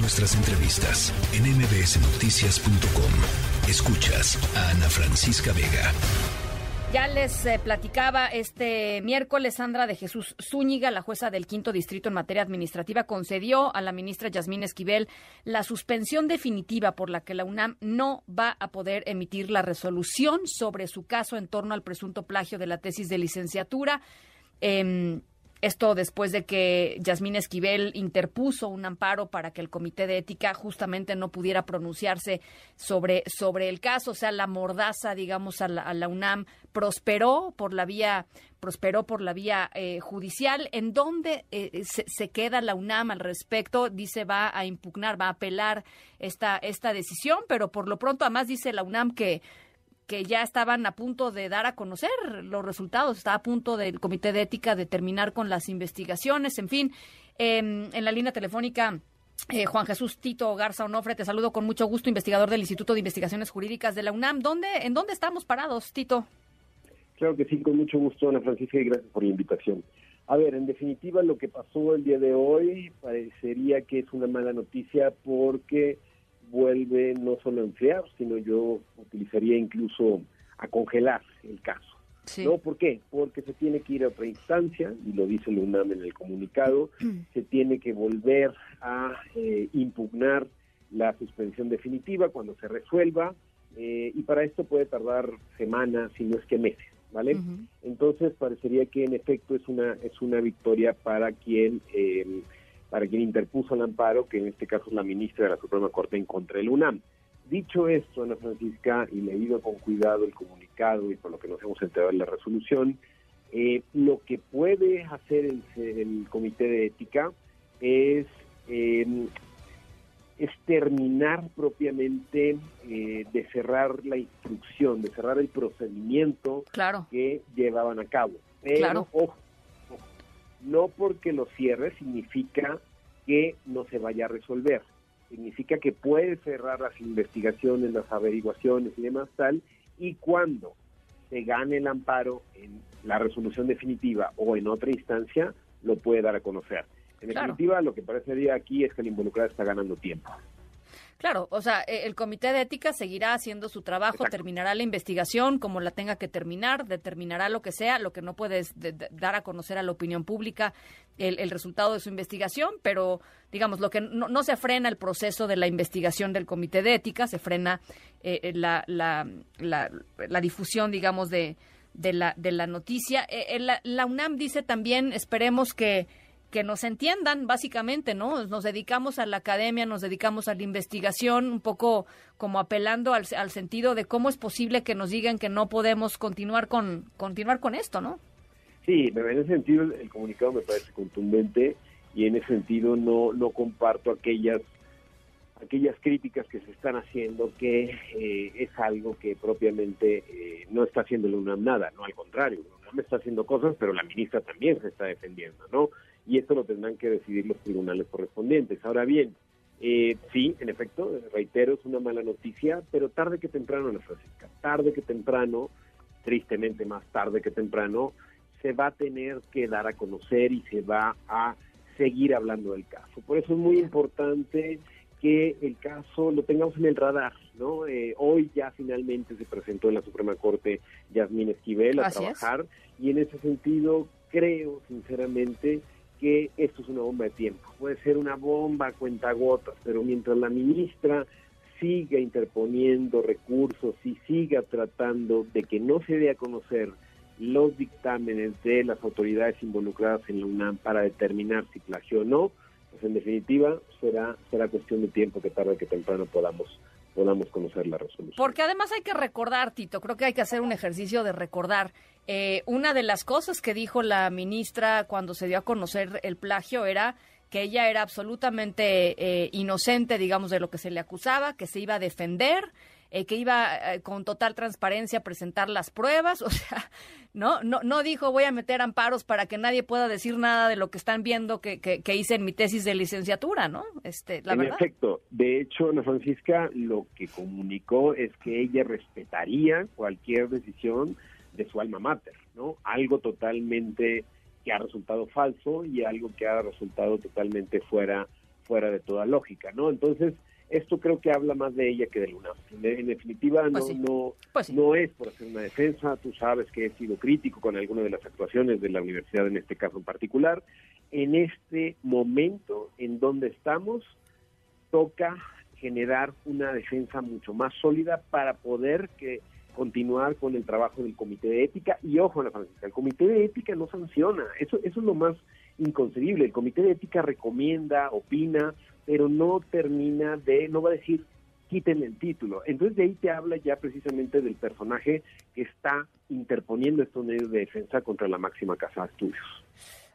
Nuestras entrevistas en mbsnoticias.com. Escuchas a Ana Francisca Vega. Ya les eh, platicaba este miércoles, Sandra de Jesús Zúñiga, la jueza del quinto distrito en materia administrativa, concedió a la ministra Yasmín Esquivel la suspensión definitiva por la que la UNAM no va a poder emitir la resolución sobre su caso en torno al presunto plagio de la tesis de licenciatura. Em, esto después de que Yasmín Esquivel interpuso un amparo para que el Comité de Ética justamente no pudiera pronunciarse sobre, sobre el caso. O sea, la mordaza, digamos, a la, UNAM prosperó por la vía prosperó por la vía eh, judicial. ¿En dónde eh, se, se, queda la UNAM al respecto? Dice va a impugnar, va a apelar esta, esta decisión, pero por lo pronto además dice la UNAM que que ya estaban a punto de dar a conocer los resultados, está a punto del Comité de Ética de terminar con las investigaciones, en fin, em, en la línea telefónica. Eh, Juan Jesús Tito Garza Onofre, te saludo con mucho gusto, investigador del Instituto de Investigaciones Jurídicas de la UNAM. ¿Dónde, ¿En dónde estamos parados, Tito? Claro que sí, con mucho gusto, Ana Francisca, y gracias por la invitación. A ver, en definitiva, lo que pasó el día de hoy parecería que es una mala noticia porque vuelve no solo a enfriar, sino yo utilizaría incluso a congelar el caso. ¿No? ¿Por qué? Porque se tiene que ir a otra instancia, y lo dice el UNAM en el comunicado, se tiene que volver a eh, impugnar la suspensión definitiva cuando se resuelva, eh, y para esto puede tardar semanas, si no es que meses, ¿vale? Entonces parecería que en efecto es una, es una victoria para quien... Eh, para quien interpuso el amparo, que en este caso es la ministra de la Suprema Corte en contra del UNAM. Dicho esto, Ana Francisca, y leído con cuidado el comunicado y por lo que nos hemos enterado en la resolución, eh, lo que puede hacer el, Comité de Ética es, es terminar propiamente eh, de cerrar la instrucción, de cerrar el procedimiento que llevaban a cabo. Pero, ojo, no porque lo cierre significa que no se vaya a resolver. Significa que puede cerrar las investigaciones, las averiguaciones y demás tal, y cuando se gane el amparo en la resolución definitiva o en otra instancia, lo puede dar a conocer. En definitiva, lo que parecería aquí es que el involucrado está ganando tiempo. Claro, o sea, e, el comité de ética seguirá haciendo su trabajo, terminará la investigación como la tenga que terminar, determinará lo que sea, lo que no puede es dar a conocer a la opinión pública el, resultado de su investigación, pero digamos, lo que no, se frena el proceso de la investigación del comité de ética, se frena eh, eh, la, la, la, difusión, digamos, de, de, la, de la noticia. Eh, la UNAM dice también, esperemos que que nos entiendan, básicamente, ¿no? Nos dedicamos a la academia, nos dedicamos a la investigación, un poco como apelando al, sentido de cómo es posible que nos digan que no podemos continuar con, continuar con esto, ¿no? Sí, en ese sentido el comunicado me parece contundente y en ese sentido no, no comparto aquellas aquellas críticas que se están haciendo que eh, es algo que propiamente eh, no está haciendo la UNAM nada, no al contrario, la UNAM está haciendo cosas, pero la ministra también se está defendiendo, ¿no? Y esto lo tendrán que decidir los tribunales correspondientes. Ahora bien, eh, sí, en efecto, reitero, es una mala noticia, pero tarde que temprano, Ana Francisca, tarde que temprano, tristemente más tarde que temprano, se va a tener que dar a conocer y se va a seguir hablando del caso. Por eso es muy importante que el caso lo tengamos en el radar, ¿no? Eh, hoy ya finalmente se presentó en la Suprema Corte Yasmín Esquivel a trabajar y en ese sentido creo sinceramente que esto es una bomba de tiempo. Puede ser una bomba a cuentagotas, pero mientras la ministra siga interponiendo recursos y siga tratando de que no se dé a conocer los dictámenes de las autoridades involucradas en la UNAM para determinar si plagió o no, pues en definitiva será será cuestión de tiempo que tarde que temprano podamos podamos conocer la resolución. Porque además hay que recordar, Tito, creo que hay que hacer un ejercicio de recordar. Eh, una de las cosas que dijo la ministra cuando se dio a conocer el plagio era que ella era absolutamente eh, inocente, digamos, de lo que se le acusaba, que se iba a defender, eh, que iba eh, con total transparencia a presentar las pruebas, o sea, no, no, no dijo voy a meter amparos para que nadie pueda decir nada de lo que están viendo que, que, hice en mi tesis de licenciatura, ¿no? Este, la en efecto, de hecho, Ana Francisca lo que comunicó es que ella respetaría cualquier decisión de su alma mater, ¿no? Algo totalmente que ha resultado falso y algo que ha resultado totalmente fuera fuera de toda lógica, ¿no? Entonces, esto creo que habla más de ella que de Luna. En, definitiva, no, Pues sí. no, Pues sí. no es por hacer una defensa. Tú sabes que he sido crítico con algunas de las actuaciones de la universidad en este caso en particular. En este momento en donde estamos, toca generar una defensa mucho más sólida para poder que continuar con el trabajo del comité de ética y ojo Ana Francisca, el comité de ética no sanciona, eso, eso es lo más inconcebible, el comité de ética recomienda, opina, pero no termina de, no va a decir quiten el título. Entonces de ahí te habla ya precisamente del personaje que está interponiendo estos medios de defensa contra la máxima casa de estudios.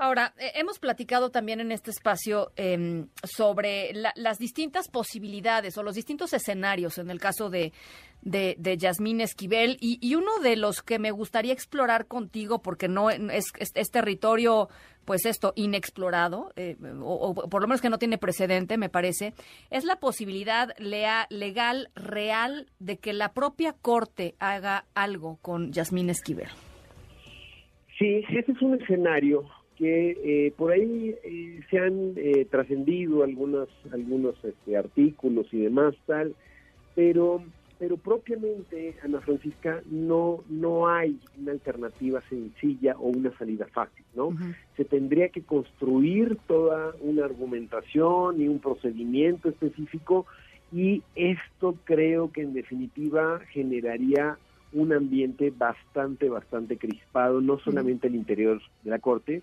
Ahora, eh, hemos platicado también en este espacio eh, sobre la, las distintas posibilidades o los distintos escenarios en el caso de, de, de Yasmín Esquivel y, uno de los que me gustaría explorar contigo porque no es, es, es territorio, pues esto, inexplorado, eh, o, o, por lo menos que no tiene precedente, me parece, es la posibilidad lea, legal real de que la propia Corte haga algo con Yasmín Esquivel. Sí, ese es un escenario que eh, por ahí eh, se han eh, trascendido algunos algunos este, artículos y demás tal, pero pero propiamente Ana Francisca no no hay una alternativa sencilla o una salida fácil, ¿no? Uh -huh. Se tendría que construir toda una argumentación y un procedimiento específico y esto creo que en definitiva generaría un ambiente bastante bastante crispado, no solamente el interior de la corte,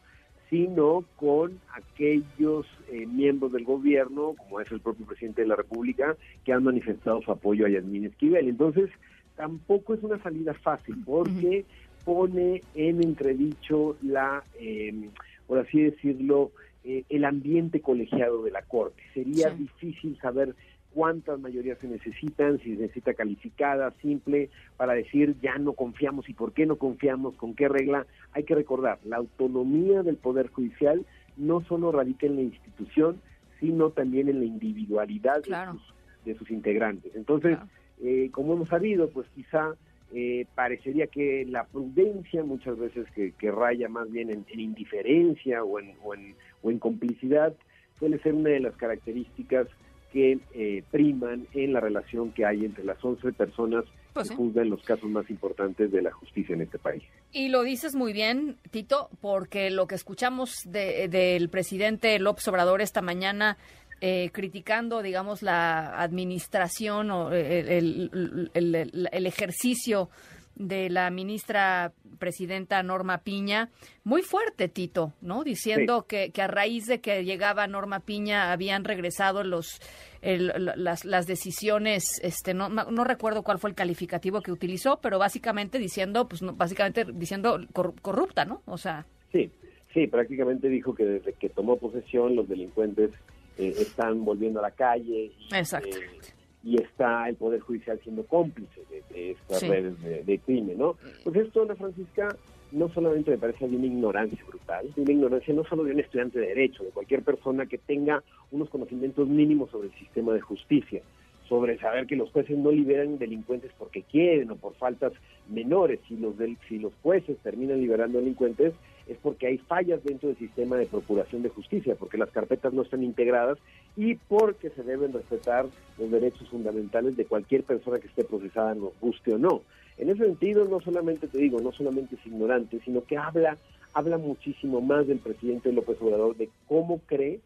sino con aquellos eh, miembros del gobierno, como es el propio presidente de la República, que han manifestado su apoyo a Yasmín Esquivel. Entonces, tampoco es una salida fácil, porque pone en entredicho la, eh, por así decirlo, eh, el ambiente colegiado de la Corte. Sería sí. difícil saber cuántas mayorías se necesitan, si se necesita calificada, simple, para decir ya no confiamos y por qué no confiamos, con qué regla. Hay que recordar, la autonomía del Poder Judicial no solo radica en la institución, sino también en la individualidad claro. de, sus, de, sus, integrantes. Entonces, claro. eh, como hemos sabido, pues quizá eh, parecería que la prudencia muchas veces que, que raya más bien en, en indiferencia o en, o, en, o en complicidad suele ser una de las características que eh, priman en la relación que hay entre las 11 personas pues que sí. juzgan los casos más importantes de la justicia en este país. Y lo dices muy bien, Tito, porque lo que escuchamos del de, presidente López Obrador esta mañana eh, criticando, digamos, la administración o el, el, el, el ejercicio de la ministra presidenta Norma Piña, muy fuerte, Tito, ¿no? Diciendo sí. que, que, a raíz de que llegaba Norma Piña habían regresado los el, las, las, decisiones, este, no, no recuerdo cuál fue el calificativo que utilizó, pero básicamente diciendo, pues, no, básicamente diciendo corrupta, ¿no? O sea. Sí, sí, prácticamente dijo que desde que tomó posesión los delincuentes eh, están volviendo a la calle. Y, Exacto. Eh, y está el Poder Judicial siendo cómplice de, de estas sí. redes de, de, crimen, ¿no? Pues esto, Ana Francisca, no solamente me parece de una ignorancia brutal, de una ignorancia no solo de un estudiante de Derecho, de cualquier persona que tenga unos conocimientos mínimos sobre el sistema de justicia, sobre saber que los jueces no liberan delincuentes porque quieren o por faltas menores, si los, del, si los jueces terminan liberando delincuentes, es porque hay fallas dentro del sistema de procuración de justicia, porque las carpetas no están integradas y porque se deben respetar los derechos fundamentales de cualquier persona que esté procesada, nos guste o no. En ese sentido, no solamente te digo, no solamente es ignorante, sino que habla, habla muchísimo más del presidente López Obrador de cómo cree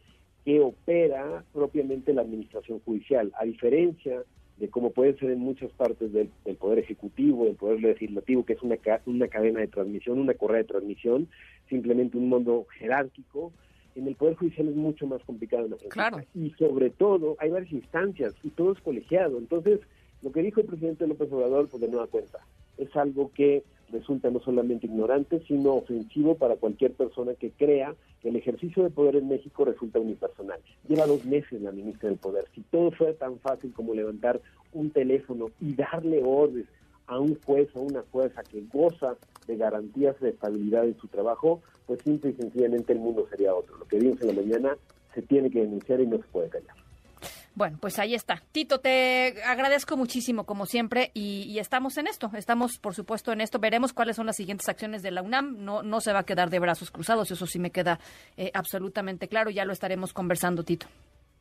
que opera propiamente la administración judicial, a diferencia de cómo puede ser en muchas partes del, del, Poder Ejecutivo, del Poder Legislativo, que es una, una cadena de transmisión, una correa de transmisión, simplemente un mundo jerárquico. En el Poder Judicial es mucho más complicado. En la claro. Y sobre todo, hay varias instancias y todo es colegiado. Entonces, lo que dijo el presidente López Obrador, pues de nueva cuenta, es algo que resulta no solamente ignorante, sino ofensivo para cualquier persona que crea que el ejercicio de poder en México resulta unipersonal. Lleva dos meses la ministra del Poder. Si todo fuera tan fácil como levantar un teléfono y darle órdenes a un juez o una jueza que goza de garantías de estabilidad en su trabajo, pues simple y sencillamente el mundo sería otro. Lo que vimos en la mañana se tiene que denunciar y no se puede callar. Bueno, pues ahí está. Tito, te agradezco muchísimo, como siempre, y, y, estamos en esto. Estamos, por supuesto, en esto. Veremos cuáles son las siguientes acciones de la UNAM. No, no se va a quedar de brazos cruzados, eso sí me queda eh, absolutamente claro. Ya lo estaremos conversando, Tito.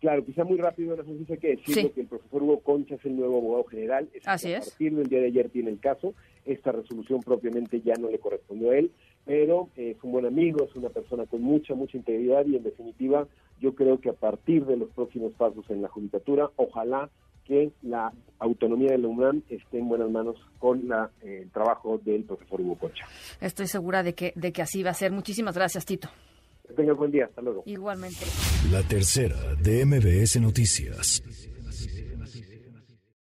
Claro, quizá muy rápido, Francisca, hay que decirlo que el profesor Hugo Concha es el nuevo abogado general. Así es. A partir del día de ayer tiene el caso. Esta resolución propiamente ya no le correspondió a él, pero es un buen amigo, es una persona con mucha, mucha integridad y en definitiva yo creo que a partir de los próximos pasos en la judicatura, ojalá que la autonomía de la UNAM esté en buenas manos con la, eh, el trabajo del profesor Hugo Concha. Estoy segura de que, de que así va a ser. Muchísimas gracias, Tito. Que tenga buen día. Hasta luego. Igualmente. La tercera de MBS Noticias.